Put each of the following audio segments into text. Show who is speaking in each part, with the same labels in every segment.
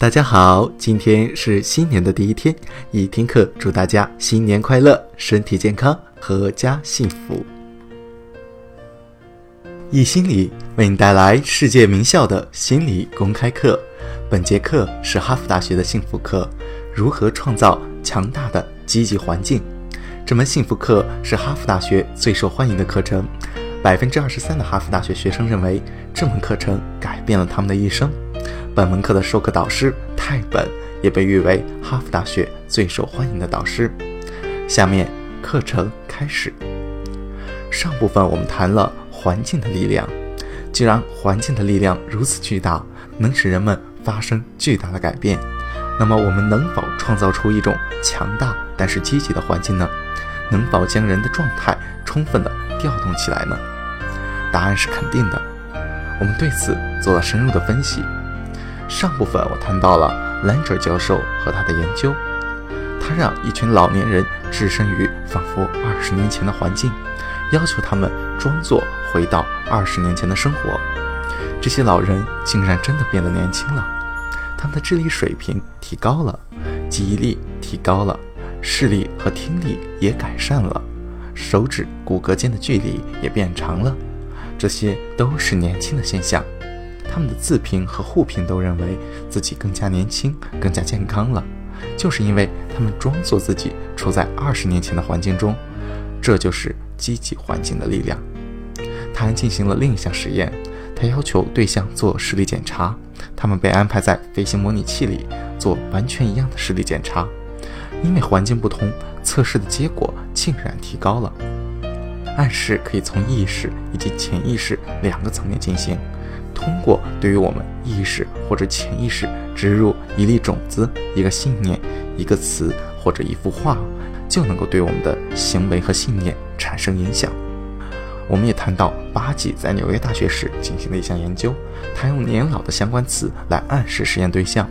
Speaker 1: 大家好，今天是新年的第一天，一听课祝大家新年快乐，身体健康，阖家幸福。易心理为你带来世界名校的心理公开课，本节课是哈佛大学的幸福课，如何创造强大的积极环境？这门幸福课是哈佛大学最受欢迎的课程，百分之二十三的哈佛大学学生认为这门课程改变了他们的一生。本门课的授课导师泰本也被誉为哈佛大学最受欢迎的导师。下面课程开始。上部分我们谈了环境的力量。既然环境的力量如此巨大，能使人们发生巨大的改变，那么我们能否创造出一种强大但是积极的环境呢？能否将人的状态充分的调动起来呢？答案是肯定的。我们对此做了深入的分析。上部分我谈到了兰哲教授和他的研究，他让一群老年人置身于仿佛二十年前的环境，要求他们装作回到二十年前的生活。这些老人竟然真的变得年轻了，他们的智力水平提高了，记忆力提高了，视力和听力也改善了，手指骨骼间的距离也变长了，这些都是年轻的现象。他们的自评和互评都认为自己更加年轻、更加健康了，就是因为他们装作自己处在二十年前的环境中，这就是积极环境的力量。他还进行了另一项实验，他要求对象做视力检查，他们被安排在飞行模拟器里做完全一样的视力检查，因为环境不同，测试的结果竟然提高了。暗示可以从意识以及潜意识两个层面进行。通过对于我们意识或者潜意识植入一粒种子、一个信念、一个词或者一幅画，就能够对我们的行为和信念产生影响。我们也谈到巴吉在纽约大学时进行的一项研究，他用年老的相关词来暗示实验对象，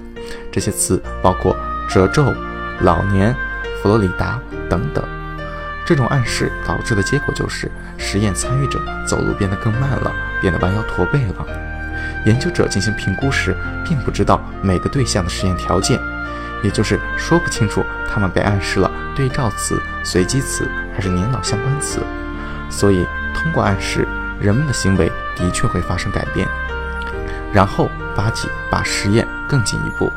Speaker 1: 这些词包括褶皱、老年、佛罗里达等等。这种暗示导致的结果就是，实验参与者走路变得更慢了，变得弯腰驼背了。研究者进行评估时，并不知道每个对象的实验条件，也就是说不清楚他们被暗示了对照词、随机词还是年老相关词。所以，通过暗示，人们的行为的确会发生改变。然后，巴吉把实验更进一步，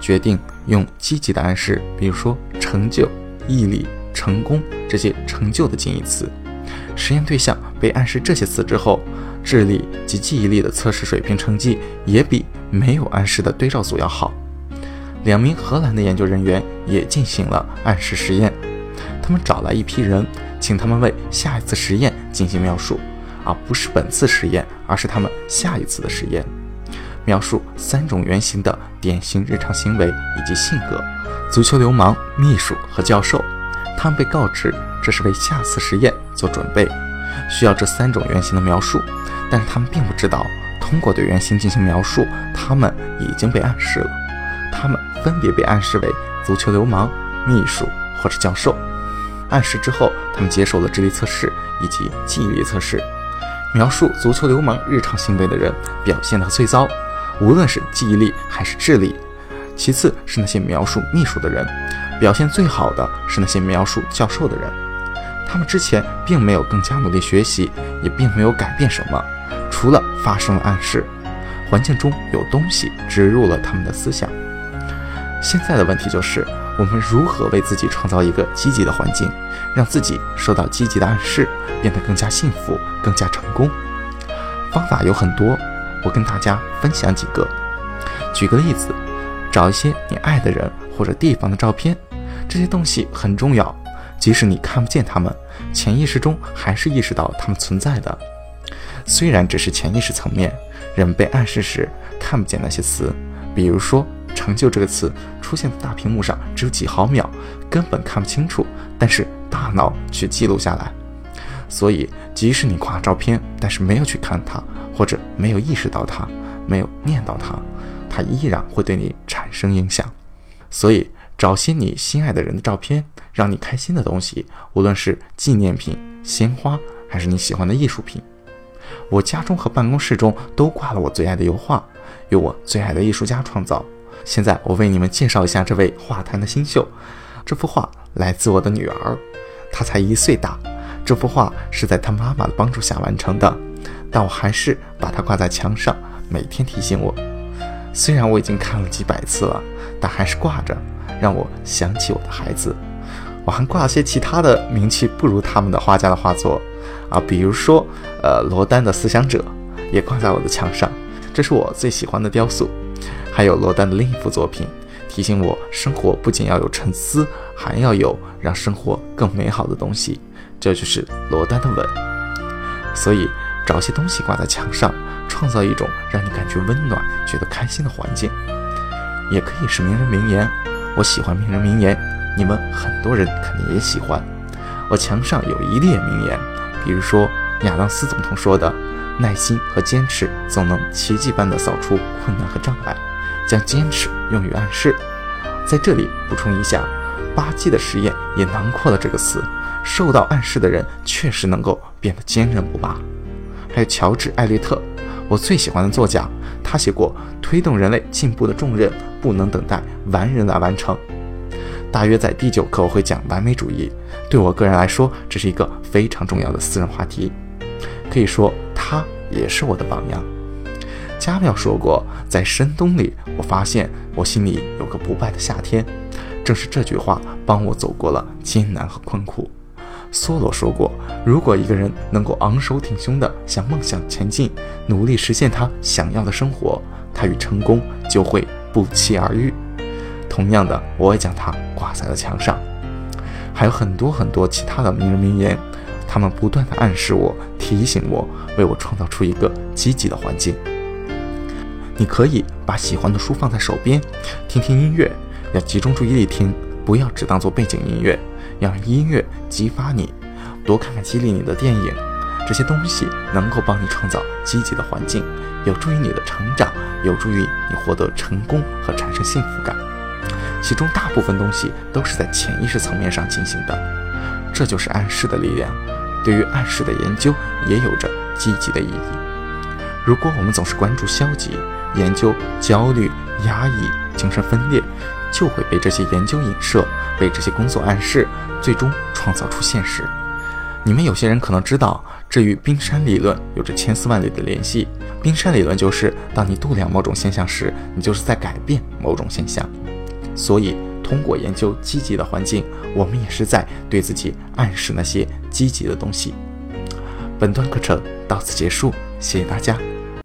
Speaker 1: 决定用积极的暗示，比如说成就、毅力、成功这些成就的近义词。实验对象被暗示这些词之后。智力及记忆力的测试水平成绩也比没有暗示的对照组要好。两名荷兰的研究人员也进行了暗示实验，他们找来一批人，请他们为下一次实验进行描述，而不是本次实验，而是他们下一次的实验，描述三种原型的典型日常行为以及性格：足球流氓、秘书和教授。他们被告知这是为下次实验做准备。需要这三种原型的描述，但是他们并不知道，通过对原型进行描述，他们已经被暗示了。他们分别被暗示为足球流氓、秘书或者教授。暗示之后，他们接受了智力测试以及记忆力测试。描述足球流氓日常行为的人表现得最糟，无论是记忆力还是智力。其次是那些描述秘书的人，表现最好的是那些描述教授的人。他们之前并没有更加努力学习，也并没有改变什么，除了发生了暗示，环境中有东西植入了他们的思想。现在的问题就是，我们如何为自己创造一个积极的环境，让自己受到积极的暗示，变得更加幸福、更加成功？方法有很多，我跟大家分享几个。举个例子，找一些你爱的人或者地方的照片，这些东西很重要。即使你看不见他们，潜意识中还是意识到他们存在的。虽然只是潜意识层面，人被暗示时看不见那些词，比如说“成就”这个词出现在大屏幕上只有几毫秒，根本看不清楚，但是大脑却记录下来。所以，即使你挂照片，但是没有去看它，或者没有意识到它，没有念到它，它依然会对你产生影响。所以。找些你心爱的人的照片，让你开心的东西，无论是纪念品、鲜花，还是你喜欢的艺术品。我家中和办公室中都挂了我最爱的油画，由我最爱的艺术家创造。现在我为你们介绍一下这位画坛的新秀。这幅画来自我的女儿，她才一岁大。这幅画是在她妈妈的帮助下完成的，但我还是把它挂在墙上，每天提醒我。虽然我已经看了几百次了，但还是挂着，让我想起我的孩子。我还挂了些其他的名气不如他们的画家的画作，啊，比如说，呃，罗丹的《思想者》也挂在我的墙上，这是我最喜欢的雕塑。还有罗丹的另一幅作品，提醒我生活不仅要有沉思，还要有让生活更美好的东西，这就是罗丹的吻。所以，找些东西挂在墙上，创造一种让你感觉温暖、觉得开心的环境，也可以是名人名言。我喜欢名人名言。你们很多人肯定也喜欢。我墙上有一列名言，比如说亚当斯总统说的：“耐心和坚持总能奇迹般地扫除困难和障碍。”将坚持用于暗示。在这里补充一下，巴基的实验也囊括了这个词。受到暗示的人确实能够变得坚韧不拔。还有乔治·艾略特，我最喜欢的作家，他写过：“推动人类进步的重任不能等待完人来完成。”大约在第九课我会讲完美主义，对我个人来说，这是一个非常重要的私人话题，可以说他也是我的榜样。加缪说过，在深冬里，我发现我心里有个不败的夏天，正是这句话帮我走过了艰难和困苦。梭罗说过，如果一个人能够昂首挺胸地向梦想前进，努力实现他想要的生活，他与成功就会不期而遇。同样的，我也将它挂在了墙上。还有很多很多其他的名人名言，他们不断的暗示我、提醒我，为我创造出一个积极的环境。你可以把喜欢的书放在手边，听听音乐，要集中注意力听，不要只当做背景音乐，要让音乐激发你。多看看激励你的电影，这些东西能够帮你创造积极的环境，有助于你的成长，有助于你获得成功和产生幸福感。其中大部分东西都是在潜意识层面上进行的，这就是暗示的力量。对于暗示的研究也有着积极的意义。如果我们总是关注消极，研究焦虑、压抑、精神分裂，就会被这些研究影射，被这些工作暗示，最终创造出现实。你们有些人可能知道，这与冰山理论有着千丝万缕的联系。冰山理论就是，当你度量某种现象时，你就是在改变某种现象。所以，通过研究积极的环境，我们也是在对自己暗示那些积极的东西。本段课程到此结束，谢谢大家。